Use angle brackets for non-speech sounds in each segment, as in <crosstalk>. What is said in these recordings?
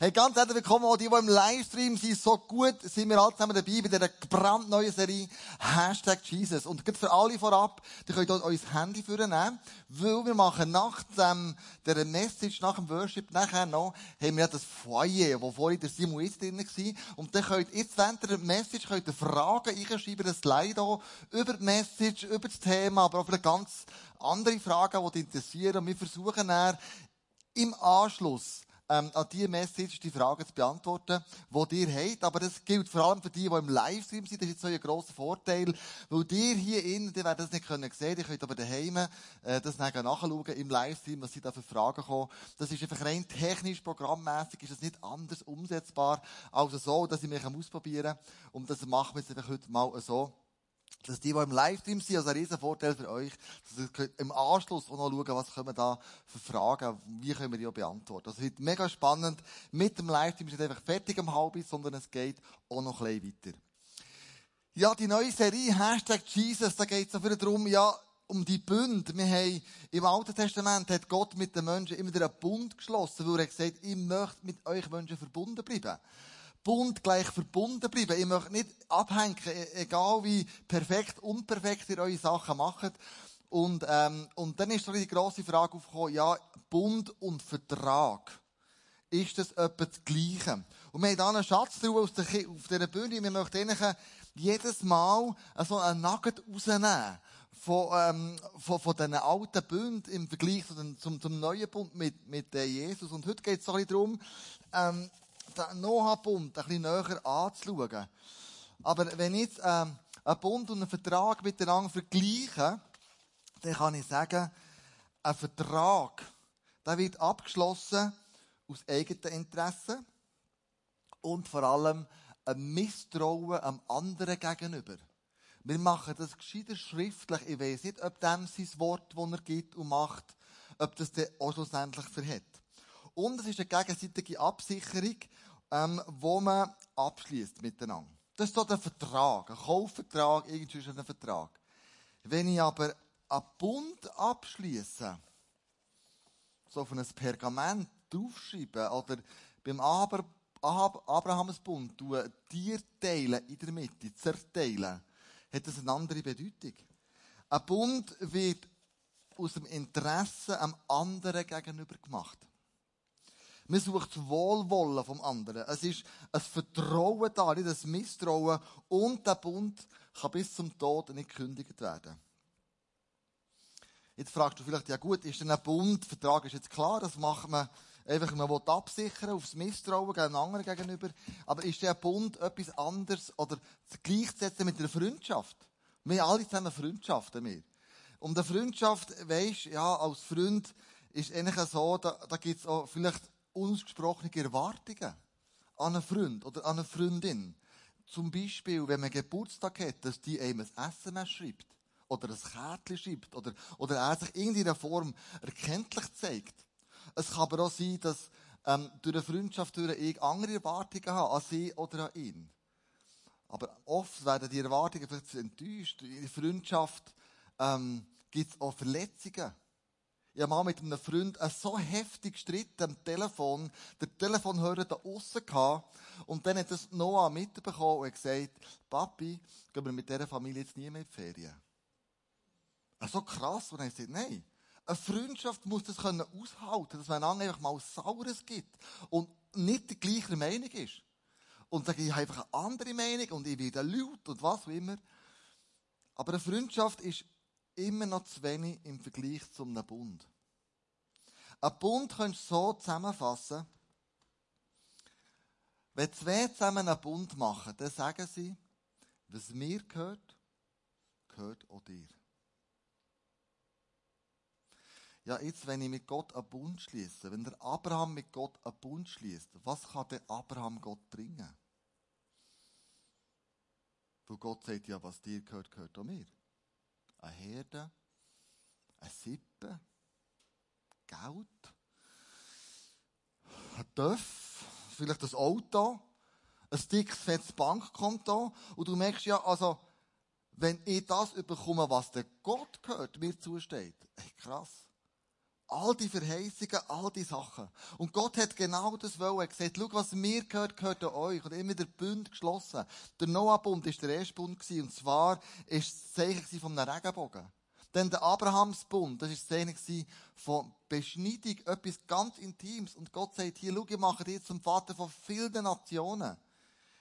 Hey, ganz herzlich willkommen auch die, die im Livestream sind. So gut sind wir alle zusammen dabei bei dieser brandneuen Serie Hashtag Jesus. Und gerade für alle vorab, die könnt euch euer Handy vornehmen, weil wir machen nach dem, der Message, nach dem Worship, nachher noch, haben wir das Foyer, wo vorhin der Simon ist drin war. Und dann könnt ihr jetzt während der Message könnt ihr Fragen einschreiben, ein Slide auch, über die Message, über das Thema, aber auch vielleicht ganz andere Fragen, die dich interessieren. Und wir versuchen dann, im Anschluss ähm, an diese Message die Fragen zu beantworten, die ihr habt. Aber das gilt vor allem für die, die im Livestream sind. Das ist jetzt so ein grosser Vorteil, weil ihr hier innen, die werden das nicht können sehen, ihr könnt aber daheim äh, das nachschauen im Livestream, was sie da für Fragen kommen. Das ist einfach rein technisch, programmmäßig ist das nicht anders umsetzbar als so, dass ich mich ausprobieren kann. Und das machen wir jetzt einfach heute mal so dass die, die im Livestream sind, also ein riesen Vorteil für euch, dass ihr im Anschluss auch noch schauen, was können wir da für Fragen, wie können wir die auch beantworten. Das wird mega spannend. Mit dem Livestream ist nicht einfach fertig um halb, sondern es geht auch noch ein bisschen weiter. Ja, die neue Serie, Hashtag Jesus, da geht es wieder darum, ja, um die Bünde. Wir haben, im Alten Testament hat Gott mit den Menschen immer wieder einen Bund geschlossen, weil er gesagt hat, ich möchte mit euch Menschen verbunden bleiben. Bund gleich verbunden bleiben. Ich möchte nicht abhängen, e-, egal wie perfekt, unperfekt ihr eure Sachen macht. Und, ähm, und dann ist so die grosse Frage aufgekommen, ja, Bund und Vertrag. Ist das etwa das Gleiche? Und wir haben da einen Schatz drauf aus der, auf dieser Bühne. Wir möchten jedes Mal so einen Nugget rausnehmen von, ähm, von, von diesen alten Bünden im Vergleich zu den, zum, zum neuen Bund mit, mit Jesus. Und heute geht es so ein bisschen darum, ähm, den Noah-Bund ein bisschen näher anzuschauen. Aber wenn ich jetzt ähm, einen Bund und einen Vertrag miteinander vergleiche, dann kann ich sagen, ein Vertrag, der wird abgeschlossen aus eigenen Interessen und vor allem ein Misstrauen am anderen gegenüber. Wir machen das gescheiter schriftlich. Ich weiß nicht, ob dem sein Wort, das er gibt und macht, ob das dann auch schlussendlich verhält. Und es ist eine gegenseitige Absicherung, ähm, wo man abschließt miteinander. Das ist so der Vertrag, ein Kaufvertrag, irgendwie ist ein Vertrag. Wenn ich aber einen Bund abschließe, so auf ein Pergament draufschreiben oder beim Aber Abrahamsbund Tier teilen in der Mitte, zerteilen, hat das eine andere Bedeutung. Ein Bund wird aus dem Interesse am anderen gegenüber gemacht. Man sucht das Wohlwollen vom anderen. Es ist ein Vertrauen da, nicht ein Misstrauen. Und der Bund kann bis zum Tod nicht gekündigt werden. Jetzt fragst du vielleicht, ja gut, ist denn ein Bund, Vertrag ist jetzt klar, das macht man einfach, man will absichern aufs Misstrauen gegen anderen gegenüber. Aber ist der Bund etwas anderes oder gleichzusetzen mit einer Freundschaft? Wir alle zusammen Freundschaften, wir. Und eine Freundschaft, weisst, ja, als Freund ist eigentlich so, da, da gibt's auch vielleicht unausgesprochene Erwartungen an einen Freund oder an eine Freundin. Zum Beispiel, wenn man Geburtstag hat, dass die einem ein SMS schreibt. Oder ein Kärtchen schreibt. Oder, oder er sich in irgendeiner Form erkenntlich zeigt. Es kann aber auch sein, dass ähm, durch eine Freundschaft durch ich andere Erwartungen habe an sie oder an ihn. Aber oft werden die Erwartungen vielleicht enttäuscht. In der Freundschaft ähm, gibt es auch Verletzungen. Ich habe mal mit einem Freund so heftig gestritten am Telefon. Der Telefonhörer da aussen gehabt. Und dann hat das Noah mitbekommen und gesagt, Papi, gehen wir mit dieser Familie jetzt nie mehr in die Ferien. So krass. Und habe ich gesagt, nein. Eine Freundschaft muss das können aushalten, dass man einfach mal Saures gibt. Und nicht die gleiche Meinung ist. Und sage, ich habe einfach eine andere Meinung und ich werde laut und was auch immer. Aber eine Freundschaft ist immer noch zu wenig im Vergleich zu einem Bund. Ein Bund könntest du so zusammenfassen. Wenn zwei zusammen einen Bund machen, dann sagen sie, was mir gehört, gehört auch dir. Ja, jetzt, wenn ich mit Gott einen Bund schließe, wenn der Abraham mit Gott einen Bund schließt, was kann der Abraham Gott bringen? Weil Gott sagt ja, was dir gehört, gehört auch mir eine Herde, eine Sippe, Geld, ein Töff, vielleicht ein Auto, ein dickes, fettes Bankkonto. Und du merkst ja, also, wenn ich das überkomme, was der Gott gehört, mir zusteht, krass. All die Verheißungen, all die Sachen. Und Gott hat genau das wollen. Er gesagt, schau, was mir gehört, gehört an euch. Und immer der Bund geschlossen. Der Noah-Bund war der erste Bund gewesen. Und zwar ist das Zeichen von einem Regenbogen. Denn der Abrahamsbund, das war das Zeichen von Beschneidung, etwas ganz Intimes. Und Gott sagt hier, schau, ich mache dich zum Vater von vielen Nationen.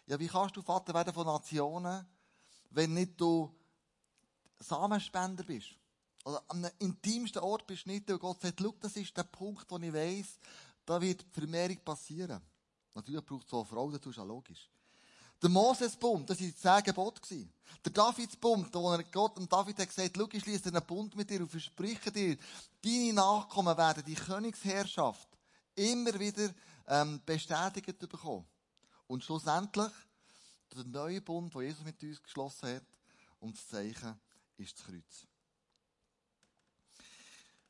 Ja, wie kannst du Vater werden von Nationen, wenn nicht du Samenspender bist? Oder einem intimsten Ort beschnitten und Gott sagt, schau, das ist der Punkt, wo ich weiss, da wird Vermehrung passieren. Natürlich braucht es eine Frau, das ist ja logisch. Der Moses-Bund, das war zehn Gebote. Der Davids-Bund, wo Gott und David hat gesagt, schau, ich schließe einen Bund mit dir und verspreche dir, deine Nachkommen werden die Königsherrschaft immer wieder ähm, bestätigt bekommen. Und schlussendlich, der neue Bund, den Jesus mit uns geschlossen hat, und das Zeichen ist das Kreuz.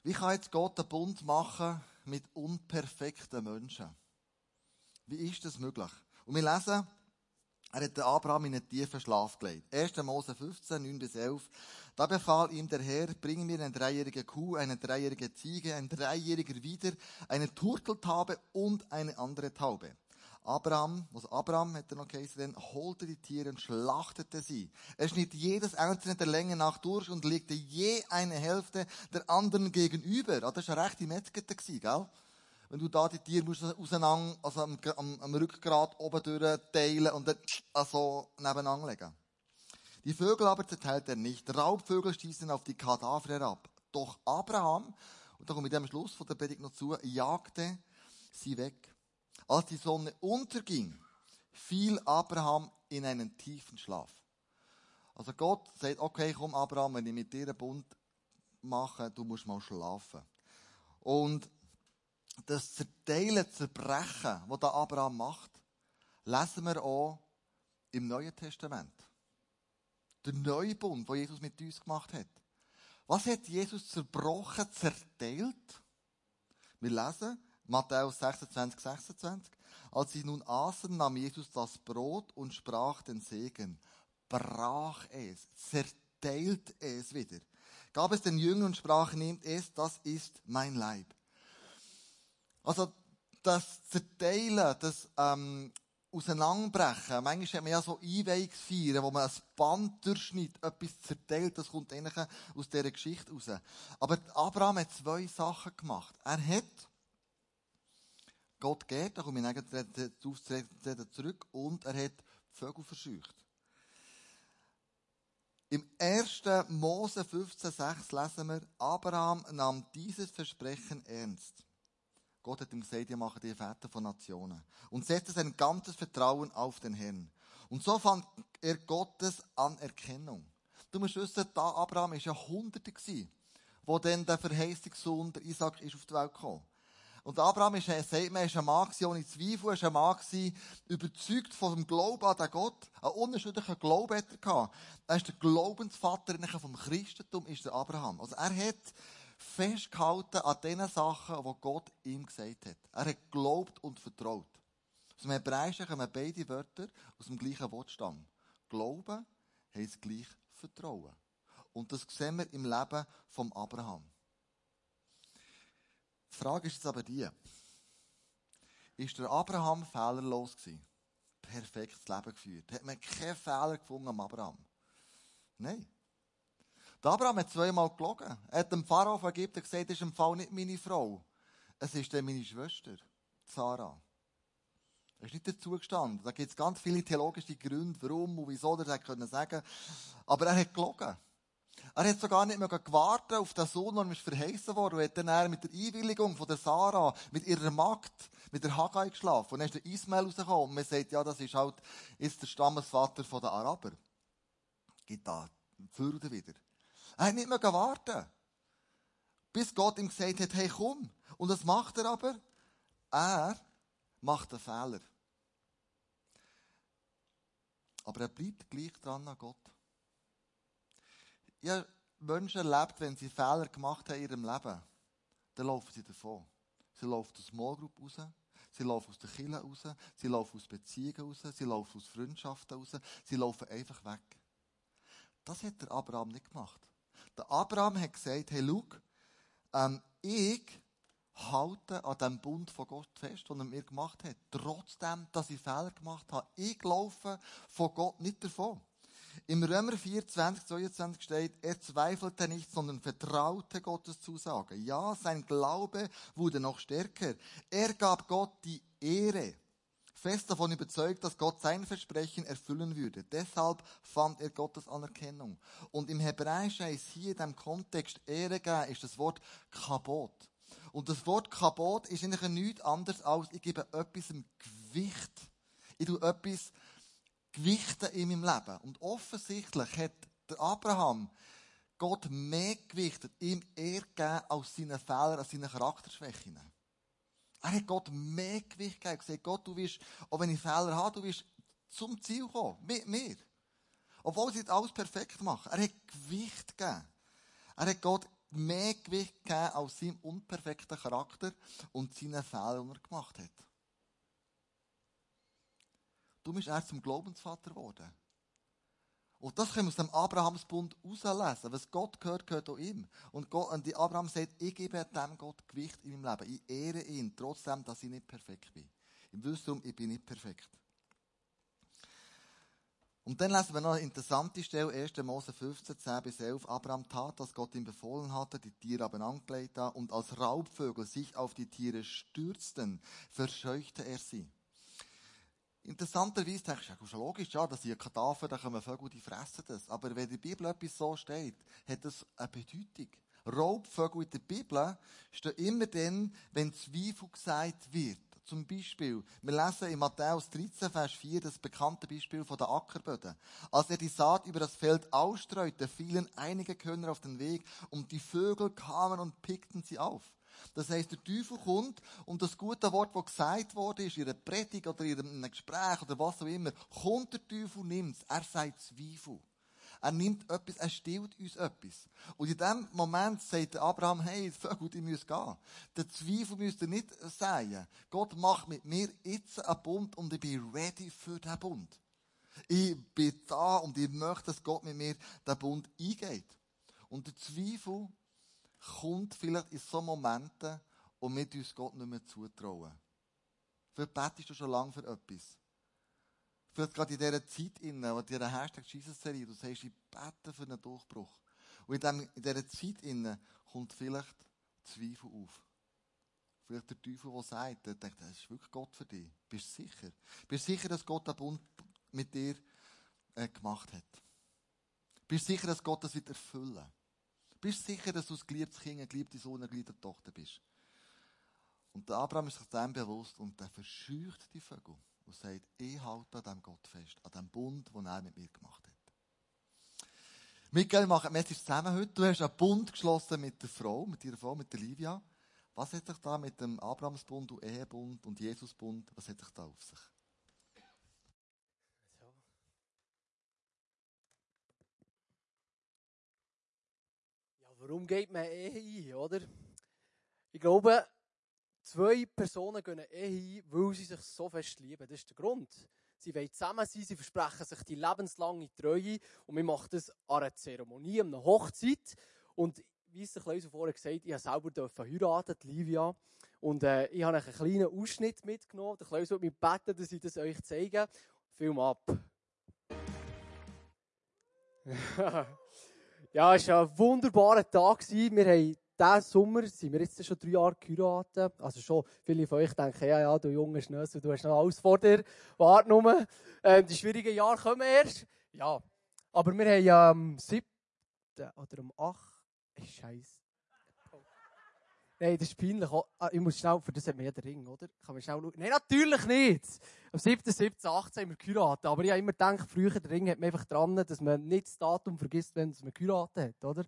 Wie kann jetzt Gott einen Bund machen mit unperfekten Menschen? Wie ist das möglich? Und wir lesen, er hat den Abraham in einen tiefen Schlaf gelegt. 1. Mose 15, 9 bis 11. Da befahl ihm der Herr, bring mir eine dreijährige Kuh, eine dreijährige Ziege, ein dreijähriger Wider, eine Turteltaube und eine andere Taube. Abraham, also Abraham hat er noch geheißen, holte die Tiere und schlachtete sie. Er schnitt jedes einzelne der Länge nach durch und legte je eine Hälfte der anderen gegenüber. Ah, das war eine rechte Metzgete, gell? Wenn du da die Tiere musst auseinander, also am, am, am Rückgrat oben durch teilen und dann also nebeneinander legen. Die Vögel aber zerteilte er nicht. Raubvögel stießen auf die Kadaver herab. Doch Abraham, und da komme ich am Schluss von der Predigt noch zu, jagte sie weg. Als die Sonne unterging, fiel Abraham in einen tiefen Schlaf. Also Gott sagt, okay, komm Abraham, wenn ich mit dir einen Bund mache, du musst mal schlafen. Und das Zerteilen, Zerbrechen, was da Abraham macht, lesen wir auch im Neuen Testament. Der neue Bund, den Jesus mit uns gemacht hat. Was hat Jesus zerbrochen, zerteilt? Wir lesen, Matthäus 26, 26. Als sie nun aßen, nahm Jesus das Brot und sprach den Segen, brach es, zerteilt es wieder, gab es den Jüngern und sprach, nehmt es, das ist mein Leib. Also, das Zerteilen, das ähm, Auseinanderbrechen, manchmal hat man ja so Einweihungsfeiern, wo man ein Band durchschneidet, etwas zerteilt, das kommt aus dieser Geschichte raus. Aber Abraham hat zwei Sachen gemacht. Er hat Gott geht, da komme ich nachher zurück, und er hat Vögel verscheucht. Im 1. Mose 15,6 lesen wir, Abraham nahm dieses Versprechen ernst. Gott hat ihm gesagt, ihr macht die Väter von Nationen. Und setzte sein ganzes Vertrauen auf den Herrn. Und so fand er Gottes Anerkennung. Du musst wissen, da Abraham war ja Hunderte wo dann der Verheißungssohn, der Isaac, ist auf die Welt gekommen. Und Abraham ist, sagt man, ist ein Mann ohne Zweifel, ist ein Mann überzeugt von dem Glauben an den Gott, einen unterschiedlichen Glauben hat er gehabt. Er ist der Glaubensvater vom Christentum, ist der Abraham. Also er hat festgehalten an den Sachen, die Gott ihm gesagt hat. Er hat geglaubt und vertraut. Aus dem Hebräischen kommen beide Wörter aus dem gleichen Wortstamm. Glauben heisst gleich Vertrauen. Und das sehen wir im Leben von Abraham. Die Frage ist jetzt aber die. Ist der Abraham fehlerlos gewesen? Perfektes Leben geführt? Hat man keinen Fehler gefunden am Abraham? Nein. Der Abraham hat zweimal gelogen. Er hat dem Pharao von Ägypten gesagt, das ist im Fall nicht meine Frau. Es ist dann meine Schwester, Sarah. Er ist nicht dazu gestanden. Da gibt es ganz viele theologische Gründe, warum und wieso er das können sagen. Aber er hat gelogen. Er hat sogar nicht mehr gewartet auf den Sohn, der verheißen wurde, und hat dann mit der Einwilligung von der Sarah, mit ihrer Magd, mit der Haggai geschlafen. Und dann ist der Ismael rausgekommen. Und man sagt, ja, das ist halt ist der Stammesvater der Araber. Gibt da Fürde wieder. Er hat nicht mehr gewartet. Bis Gott ihm gesagt hat, hey, komm. Und was macht er aber? Er macht einen Fehler. Aber er bleibt gleich dran an Gott. Ich habe Menschen erlebt, wenn sie Fehler gemacht haben in ihrem Leben, dann laufen sie davon. Sie laufen aus Small Group raus, sie laufen aus der Kirche raus, sie laufen aus Beziehungen raus, sie laufen aus Freundschaften raus, sie laufen einfach weg. Das hat der Abraham nicht gemacht. Der Abraham hat gesagt, hey, schau, ähm, ich halten an dem Bund von Gott fest, den er mir gemacht hat. Trotzdem, dass ich Fehler gemacht habe. Ich laufe von Gott nicht davon. Im Römer 4, 20, 22 steht, er zweifelte nicht, sondern vertraute Gottes Zusagen. Ja, sein Glaube wurde noch stärker. Er gab Gott die Ehre. Fest davon überzeugt, dass Gott sein Versprechen erfüllen würde. Deshalb fand er Gottes Anerkennung. Und im Hebräischen ist hier in dem Kontext Ehre geben, ist das Wort Kabot. Und das Wort Kabot ist eigentlich nichts anderes als, ich gebe etwas Gewicht. Ich tue etwas gewichten in meinem Leben. Und offensichtlich hat der Abraham Gott mehr gewichtet, ihm eher gegeben als seine Fehler, als seine Charakterschwächen. Er hat Gott mehr Gewicht gegeben. Gesagt, Gott, du wirst, auch wenn ich Fehler habe, du wirst zum Ziel kommen. Mit mir. Obwohl sie alles perfekt machen. Er hat Gewicht gegeben. Er hat Gott mehr Gewicht gegeben als seinem unperfekten Charakter und seinen Fehlern, die er gemacht hat. Du bist erst zum Glaubensvater geworden. Und das können wir aus dem Abrahamsbund herauslesen. Was Gott gehört, gehört auch ihm. Und, Gott, und Abraham sagt, ich gebe dem Gott Gewicht in meinem Leben. Ich ehre ihn, trotzdem, dass ich nicht perfekt bin. Im Wissen ich bin nicht perfekt. Und dann lesen wir noch eine interessante Stelle, 1. Mose 15, 10 bis 11. Abraham tat, was Gott ihm befohlen hatte, die Tiere haben angelegt und als Raubvögel sich auf die Tiere stürzten, verscheuchte er sie. Interessanterweise denkst du, ja, schon logisch, ja, dass sie Kadaver, da kommen Vögel, die fressen das. Aber wenn in der Bibel etwas so steht, hat das eine Bedeutung. Raubvögel in der Bibel stehen immer dann, wenn Zweifel gesagt wird. Zum Beispiel, wir lesen in Matthäus 13, Vers 4 das bekannte Beispiel von der Ackerböden. Als er die Saat über das Feld ausstreute, fielen einige Körner auf den Weg und die Vögel kamen und pickten sie auf. Das heißt, der Teufel kommt und das gute Wort, das gesagt wurde, ist in einer Predigt oder in einem Gespräch oder was auch immer, kommt der Teufel, nimmt es. Er sagt Zweifel. Er nimmt etwas, er stillt uns etwas. Und in dem Moment sagt Abraham, hey, Vögel, die müssen gehen. Der Zweifel müsst ihr nicht sagen. Gott macht mit mir jetzt einen Bund und ich bin ready für diesen Bund. Ich bin da und ich möchte, dass Gott mit mir den Bund eingeht. Und der Zweifel kommt vielleicht in so Momenten und wir uns Gott nicht mehr zutrauen. Vielleicht betest du schon lange für etwas. Vielleicht gerade in dieser Zeit, in, dieser Hashtag Jesus-Serie, du sagst, ich bete für einen Durchbruch. Und in, dieser Zeit kommt vielleicht Zweifel auf. Vielleicht der Teufel, der sagt, der denkt, das ist wirklich Gott für dich. Bist du sicher? Bist du sicher, dass Gott den Bund mit dir äh, gemacht hat? Bist du sicher, dass Gott das wird erfüllen Bist du sicher, dass du ein geliebtes Kind, eine geliebte Sohn, eine geliebte Tochter bist? Und der Abraham ist sich dem bewusst und der verscheucht die Vögel und sagt, ich halte an diesem Gott fest, an dem Bund, den er mit mir gemacht hat. Michael, wir machen Message zusammen heute. Du hast einen Bund geschlossen mit der Frau, mit ihrer Frau, mit der Livia. Was hat sich da mit dem Abrahamsbund und Ehebund und Jesusbund, was hat sich da auf sich? Ja, warum geht man Ehe ein, oder? Ich glaube, Zwei Personen gehen Ehe ein, weil sie sich so fest lieben. Das ist der Grund. Sie wollen zusammen sein, sie versprechen sich die lebenslange Treue und wir machen das an einer Zeremonie, an einer Hochzeit. Und wie es der Kleusel vorher gesagt ich habe selber heiraten, Livia. Und äh, ich habe einen kleinen Ausschnitt mitgenommen. Der Kleusel wird mich beten, dass ich das euch zeige. Film ab. <laughs> ja, es war ein wunderbarer Tag. Wir haben diesen Sommer sind wir jetzt schon drei Jahre geheiratet. Also schon viele von euch denken, ja, ja, du junger Schnösel, du hast noch alles vor dir. Warte nur. Ähm, die schwierigen Jahre kommen erst. Ja. Aber wir haben am 7. oder am 8. Hey, Scheiße. Nein, das ist peinlich. Ah, ich muss schnell, für das hat man ja den Ring, oder? Kann man schnell schauen? Nein, natürlich nicht! Am 7., 17., 18. haben wir geheiratet. Aber ich habe immer gedacht, früher der Ring hat man einfach dran, dass man nicht das Datum vergisst, wenn man geheiratet hat, oder?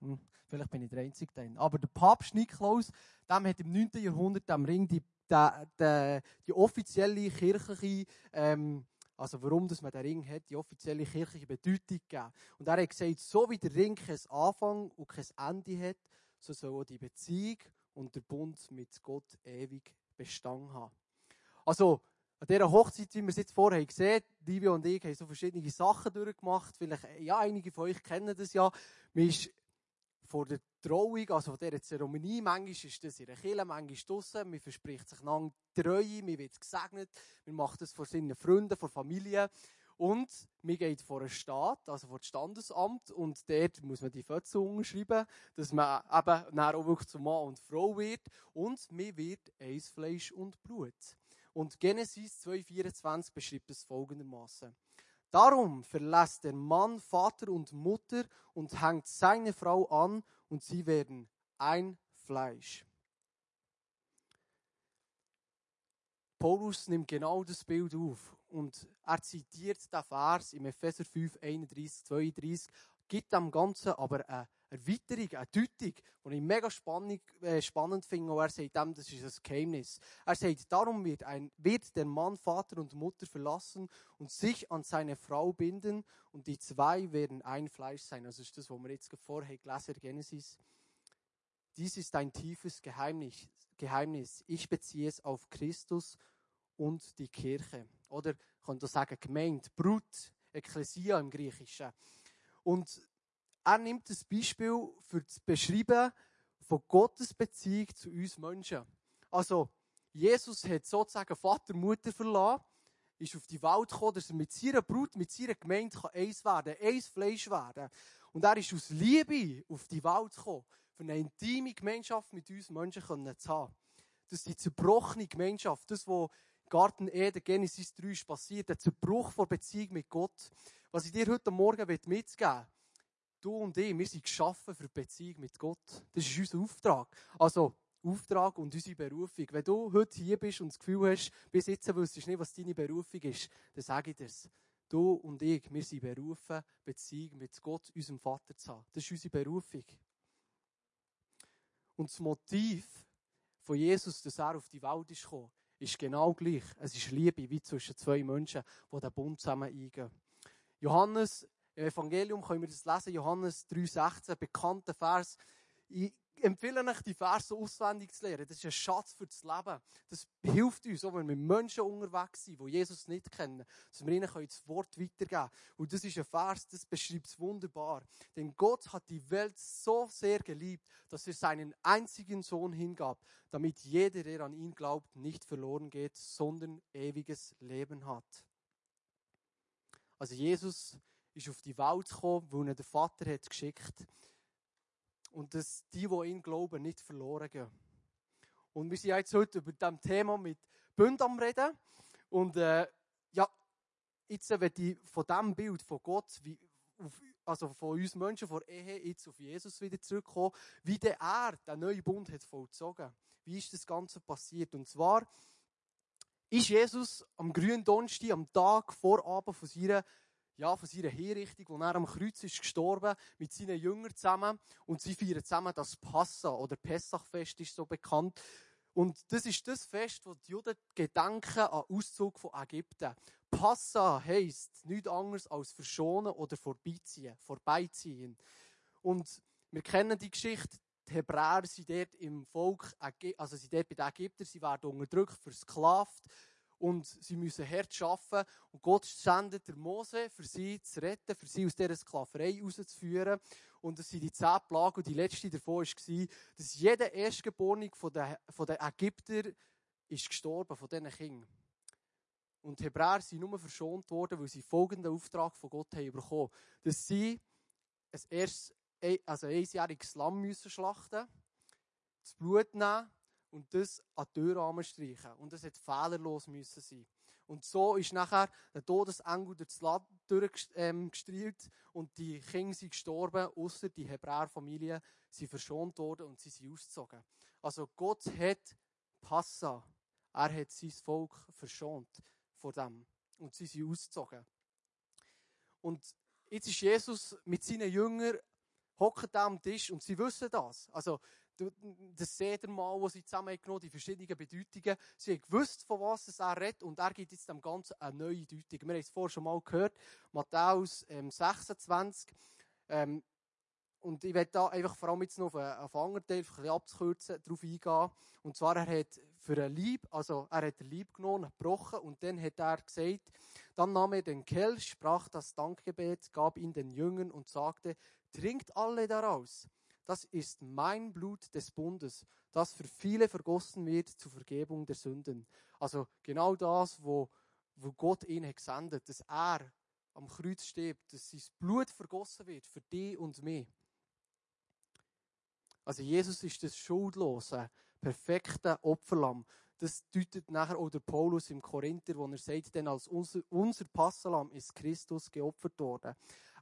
Hm. Vielleicht bin ich der Einzige dann. Aber der Papst Niklaus, dem hat im 9. Jahrhundert dem Ring die, die, die, die offizielle kirchliche, ähm, also warum dass man den Ring hat, die offizielle kirchliche Bedeutung gegeben. Und er hat gesagt, so wie der Ring kein Anfang und kein Ende hat, so soll auch die Beziehung und der Bund mit Gott ewig Bestand haben. Also, an dieser Hochzeit, wie wir es jetzt vorher gesehen haben, Livia und ich haben so verschiedene Sachen durchgemacht. Vielleicht, ja, einige von euch kennen das ja. Man ist vor der Trauung, also von dieser Zeremonie. Manchmal ist das in der Kirche, manchmal draussen. Man verspricht sich lang Treue, man wird gesegnet, man macht das vor seinen Freunden, vor Familie. Und man geht vor einen Staat, also vor das Standesamt, und dort muss man die Fötze unterschreiben, dass man eben auch wirklich zu Mann und Frau wird. Und man wird eins Fleisch und Blut. Und Genesis 2,24 beschreibt es folgendermaßen. Darum verlässt der Mann Vater und Mutter und hängt seine Frau an und sie werden ein Fleisch. Paulus nimmt genau das Bild auf und er zitiert den Vers im Epheser 5, 31, 32, gibt dem Ganzen aber eine Erweiterung, eine Deutung, die ich mega spannend, äh, spannend finde. Und er sagt dem, das ist ein Geheimnis. Er sagt, darum wird, ein, wird der Mann Vater und Mutter verlassen und sich an seine Frau binden und die zwei werden ein Fleisch sein. Also ist das, was wir jetzt vorher gelesen haben, Genesis. Dies ist ein tiefes Geheimnis. Geheimnis. Ich beziehe es auf Christus und die Kirche. Oder ich könnte sagen Gemeinde, Brut, Ekklesia im Griechischen. Und er nimmt das Beispiel für das Beschreiben von Gottes Beziehung zu uns Menschen. Also, Jesus hat sozusagen Vater, Mutter verlassen, ist auf die Welt gekommen, dass er mit seiner Brut, mit seiner Gemeinde eins werden kann, eins Fleisch werden. Und er ist aus Liebe auf die Welt gekommen, für eine intime Gemeinschaft mit uns Menschen zu haben. Das ist die zerbrochene Gemeinschaft, das, was Garten Eden, Genesis 3 ist passiert, der Zerbruch von Beziehung mit Gott. Was ich dir heute Morgen mitgeben will, du und ich, wir sind geschaffen für Beziehung mit Gott. Das ist unser Auftrag. Also, Auftrag und unsere Berufung. Wenn du heute hier bist und das Gefühl hast, bis jetzt wüsstest du nicht, was deine Berufung ist, dann sage ich dir Du und ich, wir sind berufen, Beziehung mit Gott, unserem Vater zu haben. Das ist unsere Berufung. Und das Motiv von Jesus, dass er auf die Welt ist gekommen, ist genau gleich. Es ist Liebe, wie zwischen zwei Menschen, die den Bund zusammen eingehen. Johannes, im Evangelium können wir das lesen, Johannes 3,16, bekannter Vers. Ich empfehle euch, die Verse auswendig zu lernen. Das ist ein Schatz für das Leben. Das hilft uns, auch wenn wir Menschen unterwegs sind, die Jesus nicht kennen, dass wir ihnen das Wort weitergeben können. Und das ist ein Vers, das beschreibt es wunderbar. Denn Gott hat die Welt so sehr geliebt, dass er seinen einzigen Sohn hingab, damit jeder, der an ihn glaubt, nicht verloren geht, sondern ewiges Leben hat. Also Jesus ist auf die Welt gekommen, weil ihn der Vater hat geschickt und dass die, die ihn glauben, nicht verloren gehen. Und wir sind jetzt heute über dieses Thema mit Bünd am Reden. Und äh, ja, jetzt werde ich von diesem Bild von Gott, wie, auf, also von uns Menschen, von Ehe, jetzt auf Jesus wieder zurückkommen, wie der er den neuen Bund hat vollzogen. Wie ist das Ganze passiert? Und zwar ist Jesus am grünen Donnerstag, am Tag vor Abend von seiner ja, von seiner Hinrichtung, wo er am Kreuz ist gestorben, mit seinen Jüngern zusammen. Und sie feiern zusammen das Passa oder Pessachfest ist so bekannt. Und das ist das Fest, wo die Juden gedenken an Auszug von Ägypten. Passa heisst nichts anderes als verschonen oder vorbeiziehen, vorbeiziehen. Und wir kennen die Geschichte. Die Hebräer sind dort im Volk, also sind dort bei den Ägyptern, sie werden unterdrückt, versklavt und sie müssen hart arbeiten. Und Gott sendet der Mose, für sie zu retten, für sie aus dieser Sklaverei rauszuführen. Und das sind die zehn Plagen. Und die letzte davon war, dass jeder Erstgeborene von den, von ist gestorben, von diesen Kindern. Und die Hebräer sind nur verschont worden, weil sie folgenden Auftrag von Gott haben bekommen. Dass sie ein erstes, also ein einjähriges Lamm müssen schlachten, das Blut nehmen und das an die Türrahmen streichen. Und das hat fehlerlos müssen sein. Und so ist nachher der Todesengel durch das Land durchgestrahlt ähm, und die Kinder sind gestorben, außer die Hebräerfamilie sind verschont worden und sie sind ausgezogen. Also Gott hat Passa, er hat sein Volk verschont vor dem und sie sind ausgezogen. Und jetzt ist Jesus mit seinen Jüngern hocken da am Tisch und sie wissen das. Also das Sedermal, das sie zusammengenommen die verschiedenen Bedeutungen. Sie haben gewusst, von was er redet und er gibt jetzt dem Ganzen eine neue Deutung. Wir haben es vorher schon mal gehört, Matthäus ähm, 26. Ähm, und ich werde da einfach vor allem jetzt noch auf einen, auf einen anderen Teil, ein bisschen abzukürzen, darauf eingehen. Und zwar, er hat für ein Lieb, also er hat den Lieb genommen, gebrochen und dann hat er gesagt, dann nahm er den Kelch, sprach das Dankgebet, gab ihn den Jüngern und sagte, trinkt alle daraus. Das ist mein Blut des Bundes, das für viele vergossen wird zur Vergebung der Sünden. Also genau das, wo, wo Gott ihn hat gesendet, dass er am Kreuz stirbt, dass sein Blut vergossen wird für dich und mich. Also Jesus ist das schuldlose, perfekte Opferlamm. Das deutet nachher auch der Paulus im Korinther, wo er sagt, denn als unser, unser Passalam ist Christus geopfert worden.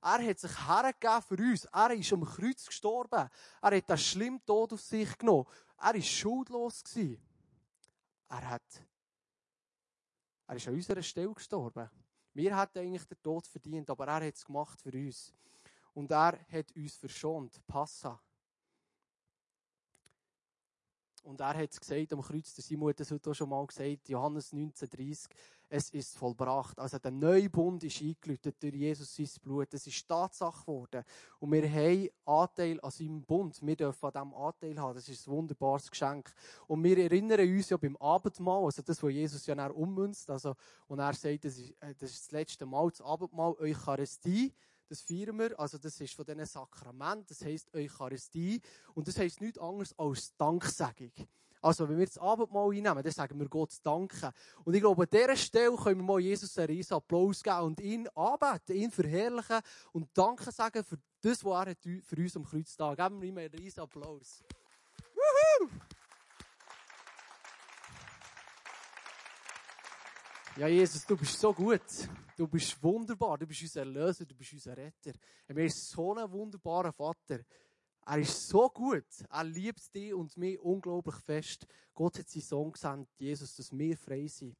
Er hat sich hergegeben für uns. Er ist am Kreuz gestorben. Er hat das schlimme Tod auf sich genommen. Er ist schuldlos gewesen. Er hat, er ist an unserer Stelle gestorben. Wir hätten eigentlich den Tod verdient, aber er hat es gemacht für uns. Und er hat uns verschont. Passa. Und er hat es gesagt am Kreuz, der Simon hat das heute auch schon mal gesagt, Johannes 19,30, es ist vollbracht. Also der neue Bund ist eingelütet durch Jesus sein Blut. Es ist Tatsache geworden. Und wir haben Anteil an seinem Bund. Wir dürfen an diesem Anteil haben. Das ist ein wunderbares Geschenk. Und wir erinnern uns ja beim Abendmahl, also das, was Jesus ja ummünzt, also, und er sagt, das ist, äh, das ist das letzte Mal, das Abendmahl, Eucharistie, das feiern wir, also das ist von diesen Sakrament, das heisst Eucharistie, und das heisst nichts anderes als Danksagung. Also, wenn wir das Abendmahl einnehmen, dann sagen wir Gott Danke. Und ich glaube, an dieser Stelle können wir mal Jesus einen riesen Applaus geben und ihn anbeten, ihn verherrlichen und Danke sagen für das, was er für uns am Kreuztag. Geben wir ihm einen riesen Applaus. Woohoo! Ja, Jesus, du bist so gut. Du bist wunderbar. Du bist unser Erlöser. Du bist unser Retter. Er ist so ein wunderbarer Vater. Er ist so gut. Er liebt dich und mich unglaublich fest. Gott hat seinen Sohn gesandt, Jesus, dass wir frei sind.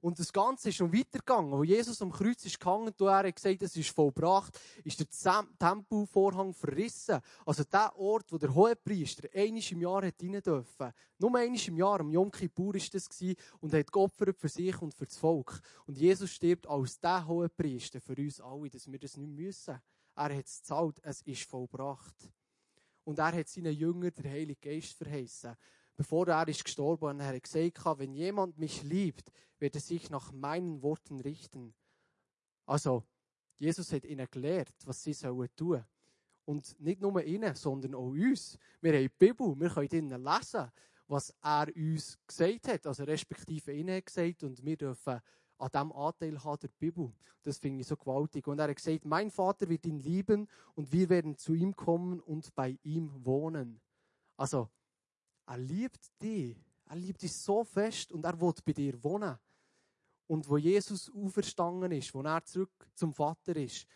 Und das Ganze ist noch weitergegangen. Wo Jesus am Kreuz ist gehangen, und er hat gesagt, es ist vollbracht, ist der Tempelvorhang verrissen. Also der Ort, wo der Hohepriester einisch im Jahr rein dürfen. Nur einisch im Jahr, am Yom Kippur ist das und hat geopfert für sich und für das Volk. Und Jesus stirbt als der Hohepriester für uns alle, dass wir das nicht müssen. Er hat es gezahlt, es ist vollbracht. Und er hat seinen Jüngern den Heiligen Geist verheißen bevor er ist gestorben und er hat gesagt, wenn jemand mich liebt, wird er sich nach meinen Worten richten. Also, Jesus hat ihnen gelehrt, was sie sollen tun. Und nicht nur ihnen, sondern auch uns. Wir haben die Bibel, wir können ihnen lesen, was er uns gesagt hat, also respektive ihnen hat gesagt, und wir dürfen an diesem Anteil haben der Bibel. Das finde ich so gewaltig. Und er hat gesagt, mein Vater wird ihn lieben und wir werden zu ihm kommen und bei ihm wohnen. Also, er liebt dich. Er liebt dich so fest und er will bei dir wohnen. Und wo Jesus auferstanden ist, wo er zurück zum Vater ist,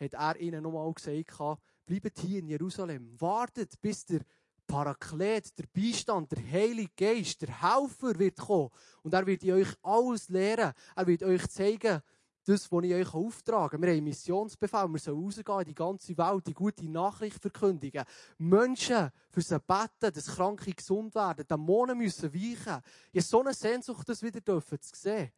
hat er ihnen nochmal gesagt, bleibt hier in Jerusalem, wartet, bis der Paraklet, der Beistand, der Heilige Geist, der Helfer wird kommen. Und er wird euch alles lehren. Er wird euch zeigen, das, was ich euch auftrage. Wir haben einen Missionsbefehl. Wir sollen rausgehen in die ganze Welt, die gute Nachricht verkündigen. Menschen für sie beten, dass Kranke gesund werden. Dämonen müssen weichen. Ich habe so eine Sehnsucht, das wieder zu sehen.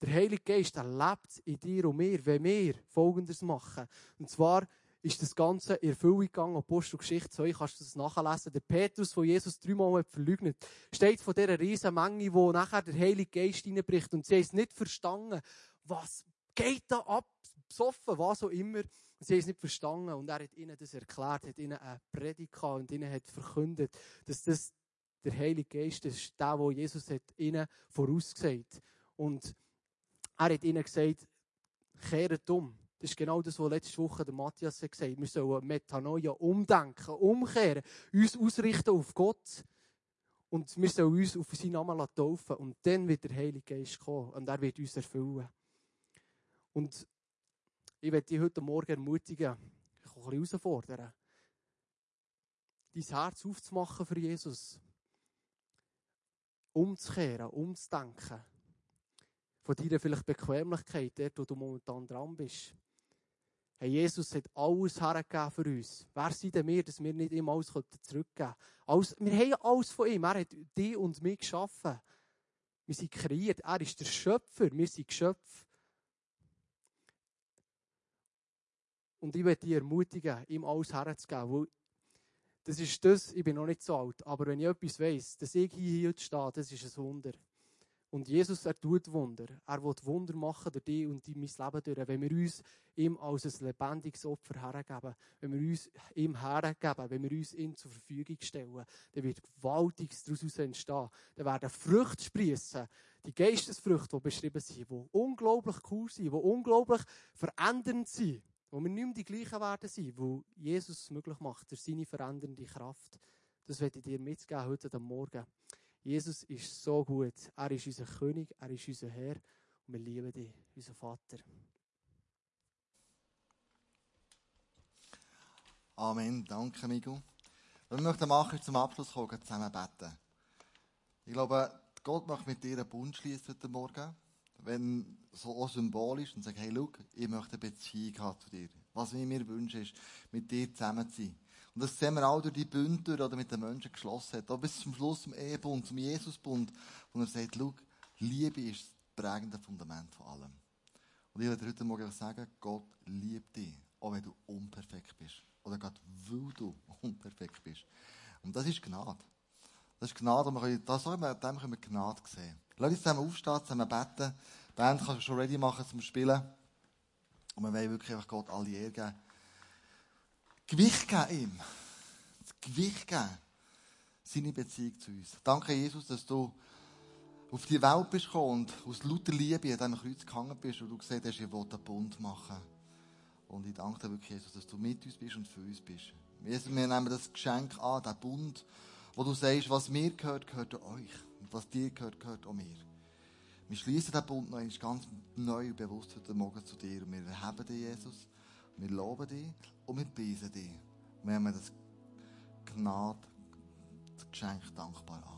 Der Heilige Geist, er lebt in dir und mir, wenn wir Folgendes machen. Und zwar ist das Ganze in Erfüllung gegangen, Apostelgeschichte 2, kannst du das nachlesen. Der Petrus, der Jesus dreimal hat verleugnet, steht von dieser riesen Menge, wo nachher der Heilige Geist reinbricht und sie haben es nicht verstanden, was geht da ab? Besoffen, was auch immer. Sie haben es nicht verstanden. Und er hat ihnen das erklärt, hat ihnen eine Predigt gehabt und ihnen hat verkündet, dass das der Heilige Geist ist, der, wo Jesus hat ihnen vorausgesagt. Und er hat ihnen gesagt, kehrt um. Das ist genau das, was letzte Woche der Matthias hat gesagt. Wir sollen Metanoia umdenken, umkehren, uns ausrichten auf Gott. Und wir sollen uns auf seinen Namen taufen. Und dann wird der Heilige Geist kommen und er wird uns erfüllen. Und ich werde dich heute Morgen ermutigen, ich ein bisschen herausfordern, dein Herz aufzumachen für Jesus. Umzukehren, umzudenken. Von deiner vielleicht Bequemlichkeit, dort wo du momentan dran bist. Hey, Jesus hat alles hergegeben für uns. Wer sind denn wir, dass wir nicht ihm alles zurückgeben können? Alles, wir haben alles von ihm. Er hat dich und mich geschaffen. Wir sind kreiert. Er ist der Schöpfer. Wir sind Geschöpfe. Und ich möchte dich ermutigen, ihm alles herzugeben. Das ist das, ich bin noch nicht so alt, aber wenn ich etwas weiss, dass ich hier heute stehe, das ist ein Wunder. Und Jesus, er tut Wunder. Er will Wunder machen durch dich und mein Leben durch. Wenn wir uns ihm als ein lebendiges Opfer hergeben, wenn wir uns ihm hergeben, wenn wir uns ihm zur Verfügung stellen, dann wird Gewaltiges daraus entstehen. Dann werden Früchte sprießen, die Geistesfrüchte, die beschrieben sind, die unglaublich cool sind, die unglaublich verändernd sind, wo wir nicht mehr die gleichen werden sein, wo Jesus es möglich macht, durch seine verändernde Kraft. Das werde ich dir mitgeben heute am Morgen. Jesus ist so gut. Er ist unser König, er ist unser Herr und wir lieben dich, unser Vater. Amen. Danke, Migu. Wir möchten machen, zum Abschluss kommen, zusammen beten. Ich glaube, Gott möchte mit dir einen Bund schließen heute Morgen. Wenn so auch symbolisch und sagt, hey, schau, ich möchte eine Beziehung haben zu dir. Was ich mir wünsche, ist, mit dir zusammen zu sein. Und das sehen wir auch durch die Bünde oder mit den Menschen geschlossen hat. Auch bis zum Schluss zum Ehebund, zum Jesusbund, wo er sagt, schau, Liebe ist das prägende Fundament von allem. Und ich würde heute Morgen sagen, Gott liebt dich, auch wenn du unperfekt bist. Oder gerade weil du <laughs> unperfekt bist. Und das ist Gnade. Das ist Gnade, wir können, das, dem können wir Gnade sehen. Lass uns zusammen aufstehen, zusammen beten. Die Band kannst du schon ready machen zum Spielen. Und wir wollen wirklich einfach Gott alle Ehre geben. Gewicht geben ihm. Das Gewicht geben. Seine Beziehung zu uns. Danke, Jesus, dass du auf die Welt bist gekommen und aus lauter Liebe an diesem Kreuz gehangen bist und du gesagt hast, ich will einen Bund machen. Und ich danke dir wirklich, Jesus, dass du mit uns bist und für uns bist. Wir nehmen das Geschenk an, den Bund, wo du sagst, was mir gehört, gehört euch. Und was dir gehört, gehört auch mir. Wir schließen den Bund noch ganz neu und bewusst heute Morgen zu dir. Und wir erheben dich, Jesus. Wir loben dich und wir preisen dich. Wir nehmen das Gnade, das Geschenk dankbar an.